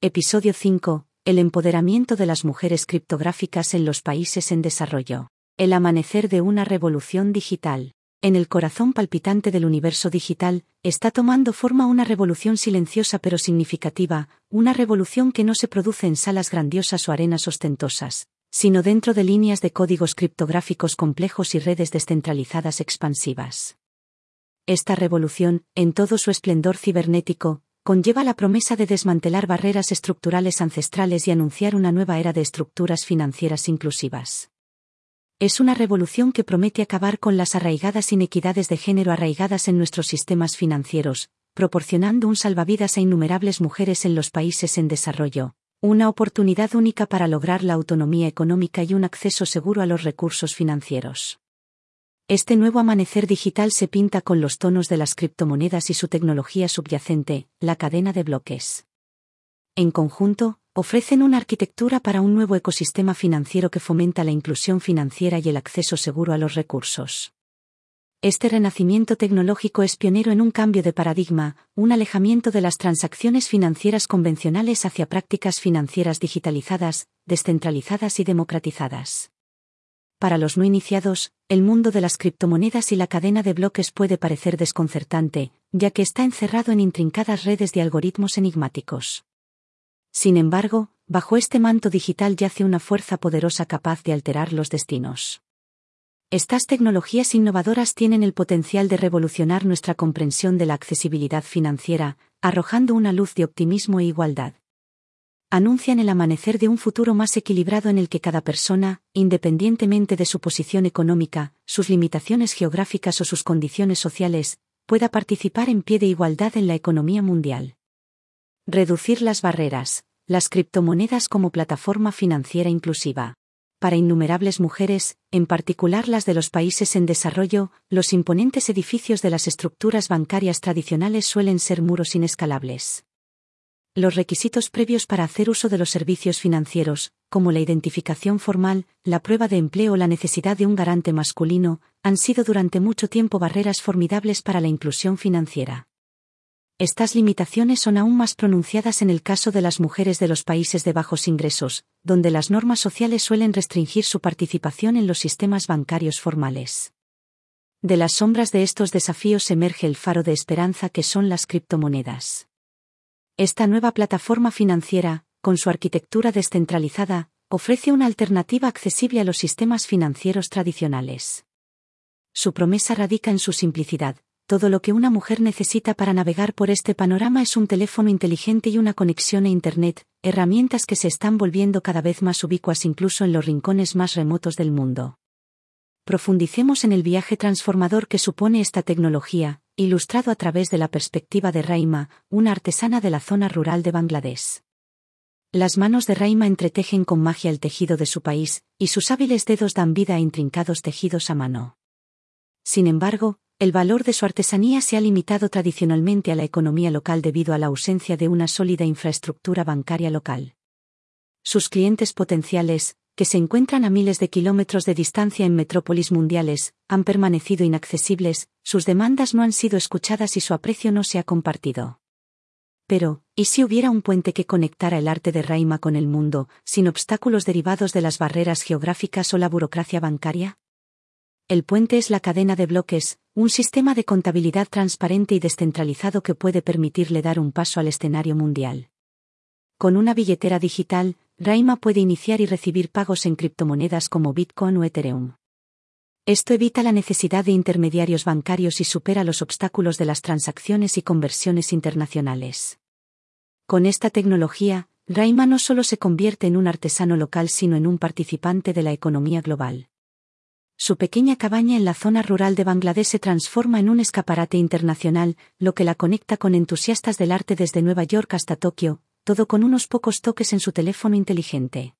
Episodio 5. El empoderamiento de las mujeres criptográficas en los países en desarrollo. El amanecer de una revolución digital. En el corazón palpitante del universo digital, está tomando forma una revolución silenciosa pero significativa, una revolución que no se produce en salas grandiosas o arenas ostentosas, sino dentro de líneas de códigos criptográficos complejos y redes descentralizadas expansivas. Esta revolución, en todo su esplendor cibernético, conlleva la promesa de desmantelar barreras estructurales ancestrales y anunciar una nueva era de estructuras financieras inclusivas. Es una revolución que promete acabar con las arraigadas inequidades de género arraigadas en nuestros sistemas financieros, proporcionando un salvavidas a innumerables mujeres en los países en desarrollo, una oportunidad única para lograr la autonomía económica y un acceso seguro a los recursos financieros. Este nuevo amanecer digital se pinta con los tonos de las criptomonedas y su tecnología subyacente, la cadena de bloques. En conjunto, ofrecen una arquitectura para un nuevo ecosistema financiero que fomenta la inclusión financiera y el acceso seguro a los recursos. Este renacimiento tecnológico es pionero en un cambio de paradigma, un alejamiento de las transacciones financieras convencionales hacia prácticas financieras digitalizadas, descentralizadas y democratizadas. Para los no iniciados, el mundo de las criptomonedas y la cadena de bloques puede parecer desconcertante, ya que está encerrado en intrincadas redes de algoritmos enigmáticos. Sin embargo, bajo este manto digital yace una fuerza poderosa capaz de alterar los destinos. Estas tecnologías innovadoras tienen el potencial de revolucionar nuestra comprensión de la accesibilidad financiera, arrojando una luz de optimismo e igualdad anuncian el amanecer de un futuro más equilibrado en el que cada persona, independientemente de su posición económica, sus limitaciones geográficas o sus condiciones sociales, pueda participar en pie de igualdad en la economía mundial. Reducir las barreras, las criptomonedas como plataforma financiera inclusiva. Para innumerables mujeres, en particular las de los países en desarrollo, los imponentes edificios de las estructuras bancarias tradicionales suelen ser muros inescalables los requisitos previos para hacer uso de los servicios financieros, como la identificación formal, la prueba de empleo o la necesidad de un garante masculino, han sido durante mucho tiempo barreras formidables para la inclusión financiera. Estas limitaciones son aún más pronunciadas en el caso de las mujeres de los países de bajos ingresos, donde las normas sociales suelen restringir su participación en los sistemas bancarios formales. De las sombras de estos desafíos emerge el faro de esperanza que son las criptomonedas. Esta nueva plataforma financiera, con su arquitectura descentralizada, ofrece una alternativa accesible a los sistemas financieros tradicionales. Su promesa radica en su simplicidad. Todo lo que una mujer necesita para navegar por este panorama es un teléfono inteligente y una conexión a Internet, herramientas que se están volviendo cada vez más ubicuas incluso en los rincones más remotos del mundo. Profundicemos en el viaje transformador que supone esta tecnología, ilustrado a través de la perspectiva de Raima, una artesana de la zona rural de Bangladesh. Las manos de Raima entretejen con magia el tejido de su país, y sus hábiles dedos dan vida a intrincados tejidos a mano. Sin embargo, el valor de su artesanía se ha limitado tradicionalmente a la economía local debido a la ausencia de una sólida infraestructura bancaria local. Sus clientes potenciales, que se encuentran a miles de kilómetros de distancia en metrópolis mundiales, han permanecido inaccesibles, sus demandas no han sido escuchadas y su aprecio no se ha compartido. Pero, ¿y si hubiera un puente que conectara el arte de Raima con el mundo, sin obstáculos derivados de las barreras geográficas o la burocracia bancaria? El puente es la cadena de bloques, un sistema de contabilidad transparente y descentralizado que puede permitirle dar un paso al escenario mundial. Con una billetera digital, Raima puede iniciar y recibir pagos en criptomonedas como Bitcoin o Ethereum. Esto evita la necesidad de intermediarios bancarios y supera los obstáculos de las transacciones y conversiones internacionales. Con esta tecnología, Raima no solo se convierte en un artesano local sino en un participante de la economía global. Su pequeña cabaña en la zona rural de Bangladesh se transforma en un escaparate internacional, lo que la conecta con entusiastas del arte desde Nueva York hasta Tokio, todo con unos pocos toques en su teléfono inteligente.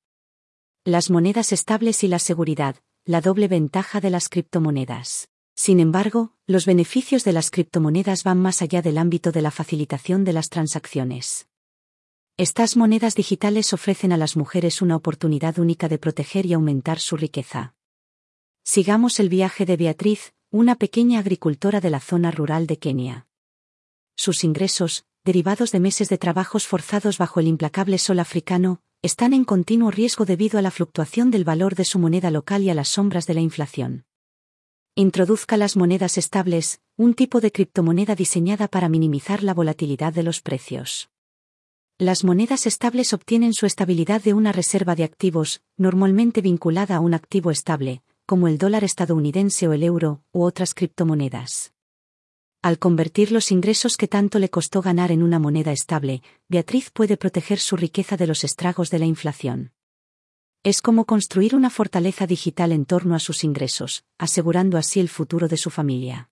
Las monedas estables y la seguridad, la doble ventaja de las criptomonedas. Sin embargo, los beneficios de las criptomonedas van más allá del ámbito de la facilitación de las transacciones. Estas monedas digitales ofrecen a las mujeres una oportunidad única de proteger y aumentar su riqueza. Sigamos el viaje de Beatriz, una pequeña agricultora de la zona rural de Kenia. Sus ingresos, derivados de meses de trabajos forzados bajo el implacable sol africano, están en continuo riesgo debido a la fluctuación del valor de su moneda local y a las sombras de la inflación. Introduzca las monedas estables, un tipo de criptomoneda diseñada para minimizar la volatilidad de los precios. Las monedas estables obtienen su estabilidad de una reserva de activos, normalmente vinculada a un activo estable, como el dólar estadounidense o el euro, u otras criptomonedas. Al convertir los ingresos que tanto le costó ganar en una moneda estable, Beatriz puede proteger su riqueza de los estragos de la inflación. Es como construir una fortaleza digital en torno a sus ingresos, asegurando así el futuro de su familia.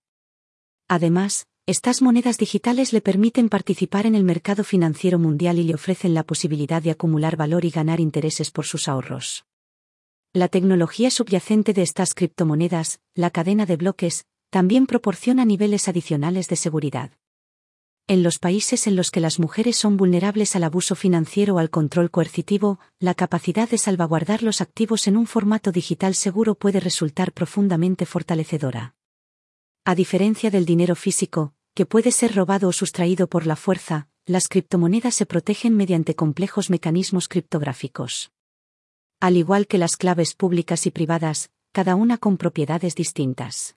Además, estas monedas digitales le permiten participar en el mercado financiero mundial y le ofrecen la posibilidad de acumular valor y ganar intereses por sus ahorros. La tecnología subyacente de estas criptomonedas, la cadena de bloques, también proporciona niveles adicionales de seguridad. En los países en los que las mujeres son vulnerables al abuso financiero o al control coercitivo, la capacidad de salvaguardar los activos en un formato digital seguro puede resultar profundamente fortalecedora. A diferencia del dinero físico, que puede ser robado o sustraído por la fuerza, las criptomonedas se protegen mediante complejos mecanismos criptográficos. Al igual que las claves públicas y privadas, cada una con propiedades distintas.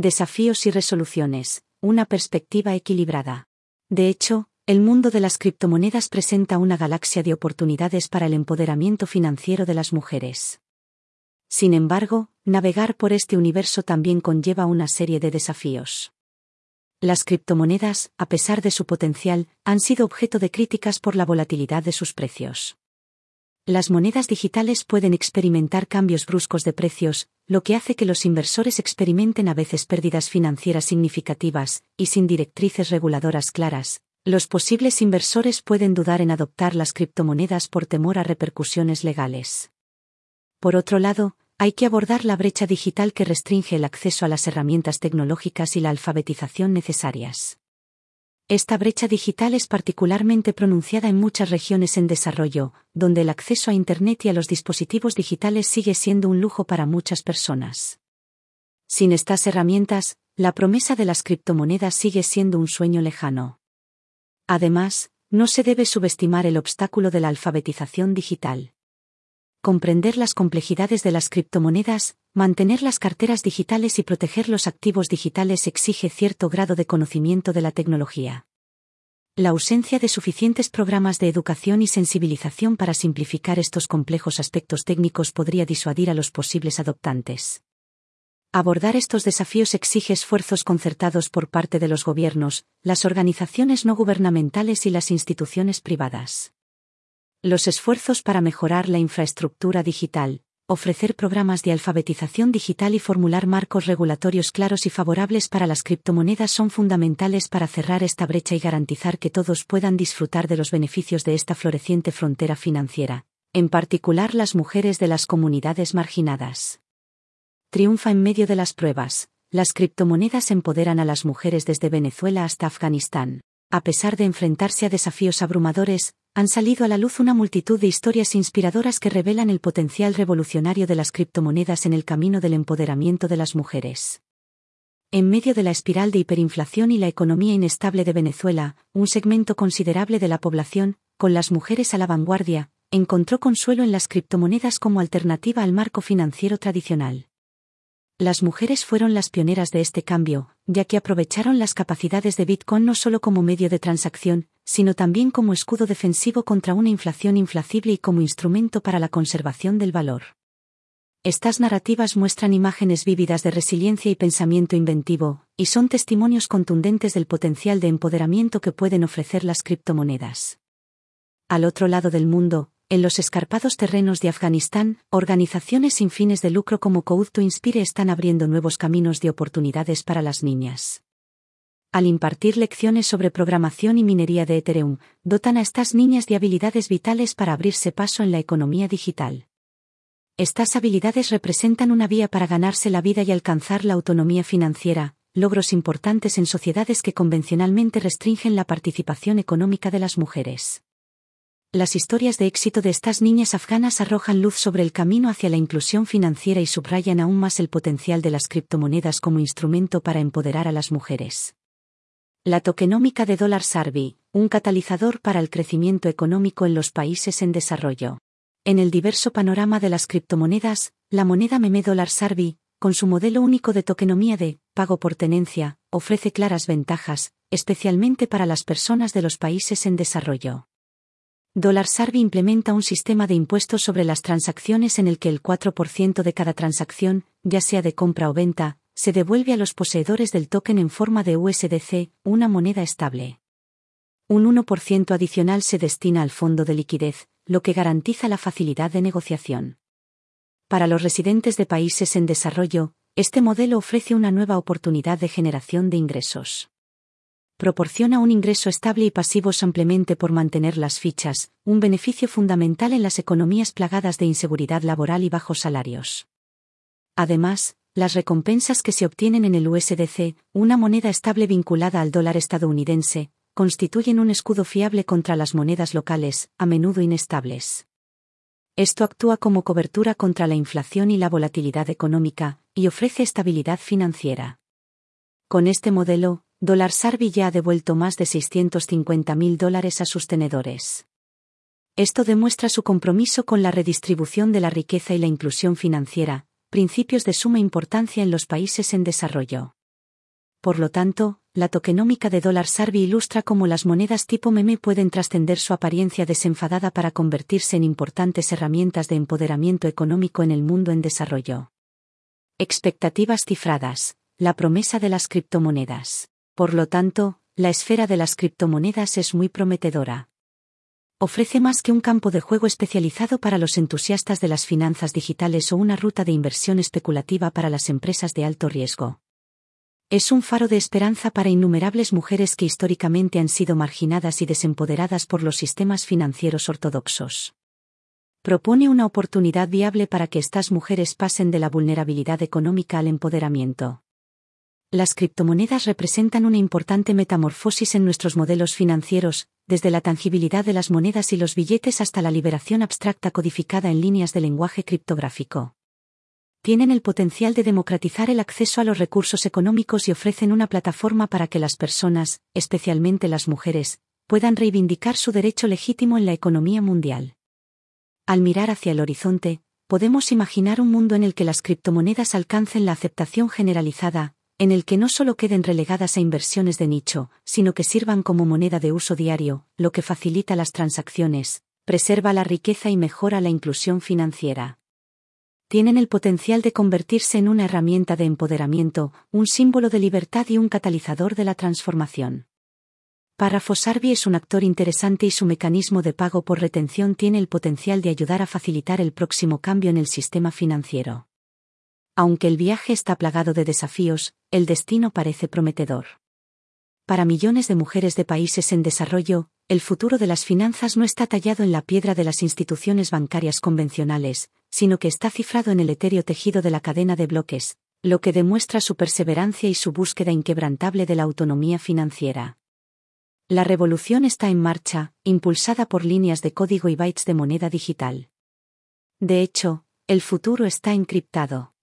Desafíos y resoluciones, una perspectiva equilibrada. De hecho, el mundo de las criptomonedas presenta una galaxia de oportunidades para el empoderamiento financiero de las mujeres. Sin embargo, navegar por este universo también conlleva una serie de desafíos. Las criptomonedas, a pesar de su potencial, han sido objeto de críticas por la volatilidad de sus precios. Las monedas digitales pueden experimentar cambios bruscos de precios, lo que hace que los inversores experimenten a veces pérdidas financieras significativas, y sin directrices reguladoras claras, los posibles inversores pueden dudar en adoptar las criptomonedas por temor a repercusiones legales. Por otro lado, hay que abordar la brecha digital que restringe el acceso a las herramientas tecnológicas y la alfabetización necesarias. Esta brecha digital es particularmente pronunciada en muchas regiones en desarrollo, donde el acceso a Internet y a los dispositivos digitales sigue siendo un lujo para muchas personas. Sin estas herramientas, la promesa de las criptomonedas sigue siendo un sueño lejano. Además, no se debe subestimar el obstáculo de la alfabetización digital. Comprender las complejidades de las criptomonedas, mantener las carteras digitales y proteger los activos digitales exige cierto grado de conocimiento de la tecnología. La ausencia de suficientes programas de educación y sensibilización para simplificar estos complejos aspectos técnicos podría disuadir a los posibles adoptantes. Abordar estos desafíos exige esfuerzos concertados por parte de los gobiernos, las organizaciones no gubernamentales y las instituciones privadas. Los esfuerzos para mejorar la infraestructura digital, ofrecer programas de alfabetización digital y formular marcos regulatorios claros y favorables para las criptomonedas son fundamentales para cerrar esta brecha y garantizar que todos puedan disfrutar de los beneficios de esta floreciente frontera financiera, en particular las mujeres de las comunidades marginadas. Triunfa en medio de las pruebas. Las criptomonedas empoderan a las mujeres desde Venezuela hasta Afganistán. A pesar de enfrentarse a desafíos abrumadores, han salido a la luz una multitud de historias inspiradoras que revelan el potencial revolucionario de las criptomonedas en el camino del empoderamiento de las mujeres. En medio de la espiral de hiperinflación y la economía inestable de Venezuela, un segmento considerable de la población, con las mujeres a la vanguardia, encontró consuelo en las criptomonedas como alternativa al marco financiero tradicional. Las mujeres fueron las pioneras de este cambio, ya que aprovecharon las capacidades de Bitcoin no solo como medio de transacción, sino también como escudo defensivo contra una inflación inflacible y como instrumento para la conservación del valor. Estas narrativas muestran imágenes vívidas de resiliencia y pensamiento inventivo, y son testimonios contundentes del potencial de empoderamiento que pueden ofrecer las criptomonedas. Al otro lado del mundo, en los escarpados terrenos de Afganistán, organizaciones sin fines de lucro como Code to Inspire están abriendo nuevos caminos de oportunidades para las niñas. Al impartir lecciones sobre programación y minería de Ethereum, dotan a estas niñas de habilidades vitales para abrirse paso en la economía digital. Estas habilidades representan una vía para ganarse la vida y alcanzar la autonomía financiera, logros importantes en sociedades que convencionalmente restringen la participación económica de las mujeres. Las historias de éxito de estas niñas afganas arrojan luz sobre el camino hacia la inclusión financiera y subrayan aún más el potencial de las criptomonedas como instrumento para empoderar a las mujeres. La tokenómica de dólar Sarbi. un catalizador para el crecimiento económico en los países en desarrollo. En el diverso panorama de las criptomonedas, la moneda meme dólar Sarbi, con su modelo único de tokenomía de pago por tenencia, ofrece claras ventajas, especialmente para las personas de los países en desarrollo. Dólar Sarbi implementa un sistema de impuestos sobre las transacciones en el que el 4% de cada transacción, ya sea de compra o venta, se devuelve a los poseedores del token en forma de USDC, una moneda estable. Un 1% adicional se destina al fondo de liquidez, lo que garantiza la facilidad de negociación. Para los residentes de países en desarrollo, este modelo ofrece una nueva oportunidad de generación de ingresos. Proporciona un ingreso estable y pasivo simplemente por mantener las fichas, un beneficio fundamental en las economías plagadas de inseguridad laboral y bajos salarios. Además, las recompensas que se obtienen en el USDC, una moneda estable vinculada al dólar estadounidense, constituyen un escudo fiable contra las monedas locales, a menudo inestables. Esto actúa como cobertura contra la inflación y la volatilidad económica, y ofrece estabilidad financiera. Con este modelo, Dólar Sarbi ya ha devuelto más de 650 mil dólares a sus tenedores. Esto demuestra su compromiso con la redistribución de la riqueza y la inclusión financiera, principios de suma importancia en los países en desarrollo. Por lo tanto, la tokenómica de dólar Sarbi ilustra cómo las monedas tipo meme pueden trascender su apariencia desenfadada para convertirse en importantes herramientas de empoderamiento económico en el mundo en desarrollo. Expectativas cifradas. La promesa de las criptomonedas. Por lo tanto, la esfera de las criptomonedas es muy prometedora. Ofrece más que un campo de juego especializado para los entusiastas de las finanzas digitales o una ruta de inversión especulativa para las empresas de alto riesgo es un faro de esperanza para innumerables mujeres que históricamente han sido marginadas y desempoderadas por los sistemas financieros ortodoxos. Propone una oportunidad viable para que estas mujeres pasen de la vulnerabilidad económica al empoderamiento. Las criptomonedas representan una importante metamorfosis en nuestros modelos financieros, desde la tangibilidad de las monedas y los billetes hasta la liberación abstracta codificada en líneas de lenguaje criptográfico tienen el potencial de democratizar el acceso a los recursos económicos y ofrecen una plataforma para que las personas, especialmente las mujeres, puedan reivindicar su derecho legítimo en la economía mundial. Al mirar hacia el horizonte, podemos imaginar un mundo en el que las criptomonedas alcancen la aceptación generalizada, en el que no solo queden relegadas a inversiones de nicho, sino que sirvan como moneda de uso diario, lo que facilita las transacciones, preserva la riqueza y mejora la inclusión financiera tienen el potencial de convertirse en una herramienta de empoderamiento, un símbolo de libertad y un catalizador de la transformación. Párrafo Sarbi es un actor interesante y su mecanismo de pago por retención tiene el potencial de ayudar a facilitar el próximo cambio en el sistema financiero. Aunque el viaje está plagado de desafíos, el destino parece prometedor. Para millones de mujeres de países en desarrollo, el futuro de las finanzas no está tallado en la piedra de las instituciones bancarias convencionales, sino que está cifrado en el etéreo tejido de la cadena de bloques, lo que demuestra su perseverancia y su búsqueda inquebrantable de la autonomía financiera. La revolución está en marcha, impulsada por líneas de código y bytes de moneda digital. De hecho, el futuro está encriptado.